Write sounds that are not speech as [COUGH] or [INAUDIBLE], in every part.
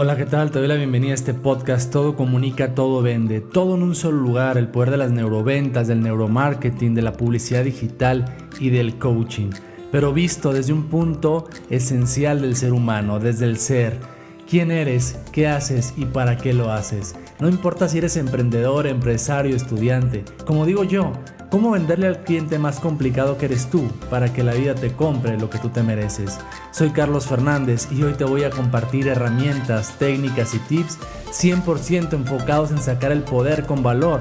Hola, ¿qué tal? Te doy la bienvenida a este podcast Todo comunica, todo vende, todo en un solo lugar, el poder de las neuroventas, del neuromarketing, de la publicidad digital y del coaching, pero visto desde un punto esencial del ser humano, desde el ser. ¿Quién eres? ¿Qué haces? ¿Y para qué lo haces? No importa si eres emprendedor, empresario, estudiante. Como digo yo, ¿Cómo venderle al cliente más complicado que eres tú para que la vida te compre lo que tú te mereces? Soy Carlos Fernández y hoy te voy a compartir herramientas, técnicas y tips 100% enfocados en sacar el poder con valor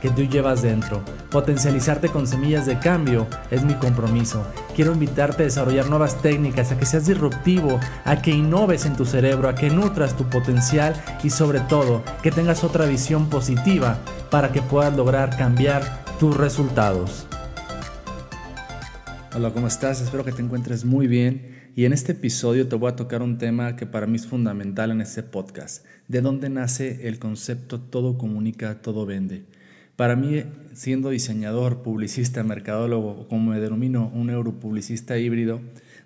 que tú llevas dentro. Potencializarte con semillas de cambio es mi compromiso. Quiero invitarte a desarrollar nuevas técnicas, a que seas disruptivo, a que innoves en tu cerebro, a que nutras tu potencial y sobre todo que tengas otra visión positiva para que puedas lograr cambiar tus resultados. Hola, ¿cómo estás? Espero que te encuentres muy bien. Y en este episodio te voy a tocar un tema que para mí es fundamental en este podcast. ¿De dónde nace el concepto todo comunica, todo vende? Para mí, siendo diseñador, publicista, mercadólogo, como me denomino, un neuropublicista híbrido,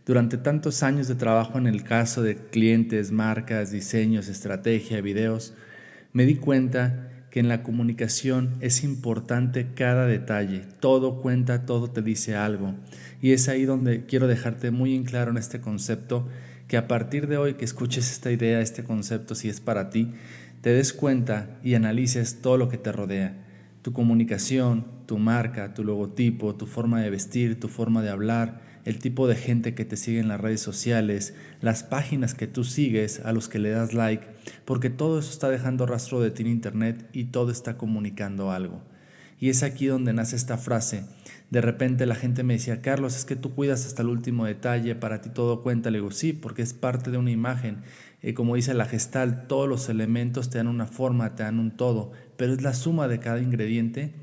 durante tantos años de trabajo en el caso de clientes, marcas, diseños, estrategia, videos, me di cuenta que en la comunicación es importante cada detalle, todo cuenta, todo te dice algo. Y es ahí donde quiero dejarte muy en claro en este concepto, que a partir de hoy que escuches esta idea, este concepto, si es para ti, te des cuenta y analices todo lo que te rodea. Tu comunicación, tu marca, tu logotipo, tu forma de vestir, tu forma de hablar, el tipo de gente que te sigue en las redes sociales, las páginas que tú sigues, a los que le das like, porque todo eso está dejando rastro de ti en Internet y todo está comunicando algo. Y es aquí donde nace esta frase. De repente la gente me decía, Carlos, es que tú cuidas hasta el último detalle, para ti todo cuenta. Le digo, sí, porque es parte de una imagen. y como dice la gestal, todos los elementos te dan una forma, te dan un todo, pero es la suma de cada ingrediente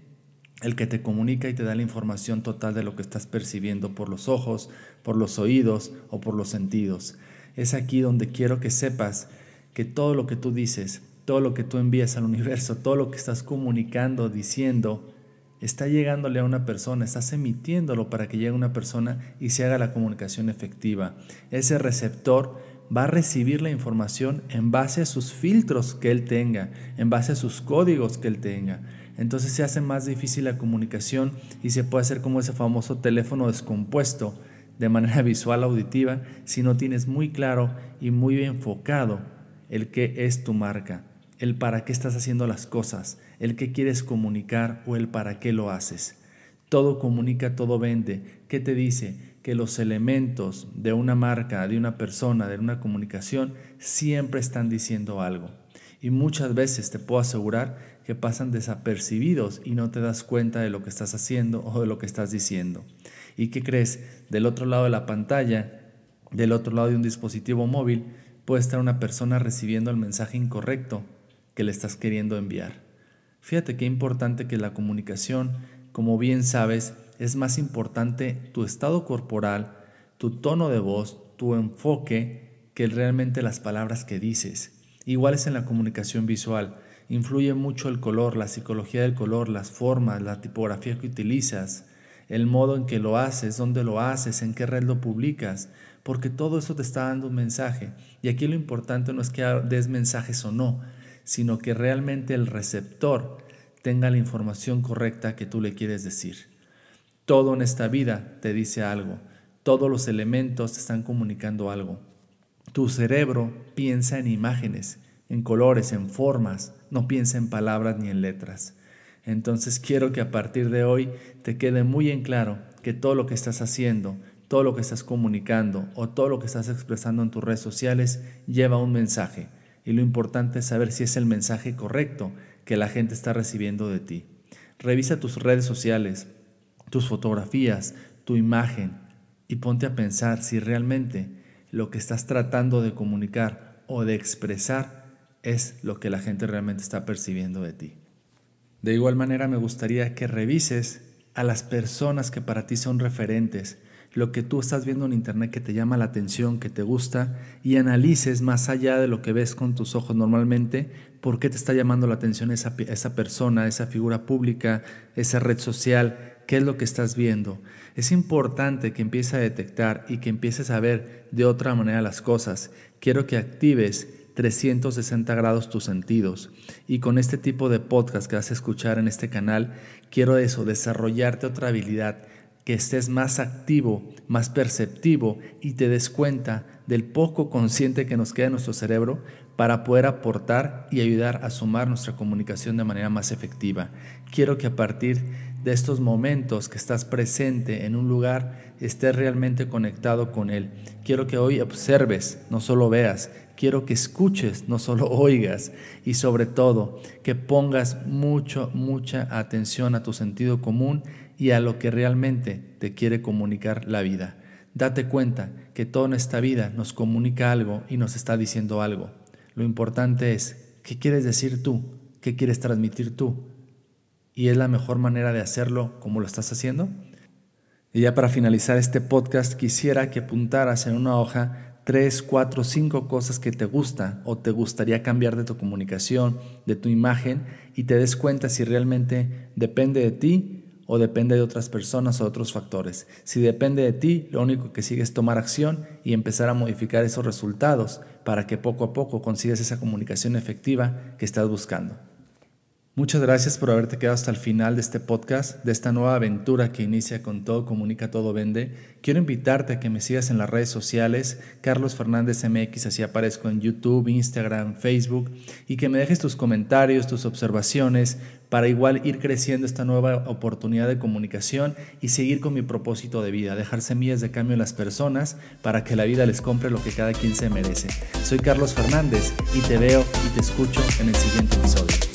el que te comunica y te da la información total de lo que estás percibiendo por los ojos, por los oídos o por los sentidos. Es aquí donde quiero que sepas que todo lo que tú dices, todo lo que tú envías al universo, todo lo que estás comunicando, diciendo, está llegándole a una persona, estás emitiéndolo para que llegue a una persona y se haga la comunicación efectiva. Ese receptor va a recibir la información en base a sus filtros que él tenga, en base a sus códigos que él tenga. Entonces se hace más difícil la comunicación y se puede hacer como ese famoso teléfono descompuesto de manera [LAUGHS] visual auditiva si no tienes muy claro y muy enfocado el qué es tu marca, el para qué estás haciendo las cosas, el qué quieres comunicar o el para qué lo haces. Todo comunica, todo vende. ¿Qué te dice? Que los elementos de una marca, de una persona, de una comunicación, siempre están diciendo algo. Y muchas veces te puedo asegurar que pasan desapercibidos y no te das cuenta de lo que estás haciendo o de lo que estás diciendo. ¿Y qué crees? Del otro lado de la pantalla, del otro lado de un dispositivo móvil, puede estar una persona recibiendo el mensaje incorrecto que le estás queriendo enviar. Fíjate qué importante que la comunicación, como bien sabes, es más importante tu estado corporal, tu tono de voz, tu enfoque, que realmente las palabras que dices. Igual es en la comunicación visual. Influye mucho el color, la psicología del color, las formas, la tipografía que utilizas, el modo en que lo haces, dónde lo haces, en qué red lo publicas, porque todo eso te está dando un mensaje. Y aquí lo importante no es que des mensajes o no, sino que realmente el receptor tenga la información correcta que tú le quieres decir. Todo en esta vida te dice algo. Todos los elementos te están comunicando algo. Tu cerebro piensa en imágenes, en colores, en formas, no piensa en palabras ni en letras. Entonces quiero que a partir de hoy te quede muy en claro que todo lo que estás haciendo, todo lo que estás comunicando o todo lo que estás expresando en tus redes sociales lleva un mensaje. Y lo importante es saber si es el mensaje correcto que la gente está recibiendo de ti. Revisa tus redes sociales, tus fotografías, tu imagen y ponte a pensar si realmente lo que estás tratando de comunicar o de expresar es lo que la gente realmente está percibiendo de ti. De igual manera me gustaría que revises a las personas que para ti son referentes, lo que tú estás viendo en internet que te llama la atención, que te gusta, y analices más allá de lo que ves con tus ojos normalmente, por qué te está llamando la atención esa, esa persona, esa figura pública, esa red social, qué es lo que estás viendo. Es importante que empieces a detectar y que empieces a ver de otra manera las cosas. Quiero que actives 360 grados tus sentidos. Y con este tipo de podcast que vas a escuchar en este canal, quiero eso, desarrollarte otra habilidad, que estés más activo, más perceptivo y te des cuenta del poco consciente que nos queda en nuestro cerebro para poder aportar y ayudar a sumar nuestra comunicación de manera más efectiva. Quiero que a partir de estos momentos que estás presente en un lugar, estés realmente conectado con Él. Quiero que hoy observes, no solo veas, quiero que escuches, no solo [LAUGHS] oigas, y sobre todo que pongas mucho, mucha atención a tu sentido común y a lo que realmente te quiere comunicar la vida. Date cuenta que toda esta vida nos comunica algo y nos está diciendo algo. Lo importante es, ¿qué quieres decir tú? ¿Qué quieres transmitir tú? ¿Y es la mejor manera de hacerlo como lo estás haciendo? Y ya para finalizar este podcast quisiera que apuntaras en una hoja tres, cuatro, cinco cosas que te gusta o te gustaría cambiar de tu comunicación, de tu imagen y te des cuenta si realmente depende de ti o depende de otras personas o otros factores. Si depende de ti, lo único que sigue es tomar acción y empezar a modificar esos resultados para que poco a poco consigas esa comunicación efectiva que estás buscando. Muchas gracias por haberte quedado hasta el final de este podcast, de esta nueva aventura que inicia con Todo Comunica, Todo Vende. Quiero invitarte a que me sigas en las redes sociales, Carlos Fernández MX, así aparezco en YouTube, Instagram, Facebook, y que me dejes tus comentarios, tus observaciones, para igual ir creciendo esta nueva oportunidad de comunicación y seguir con mi propósito de vida, dejar semillas de cambio en las personas para que la vida les compre lo que cada quien se merece. Soy Carlos Fernández y te veo y te escucho en el siguiente episodio.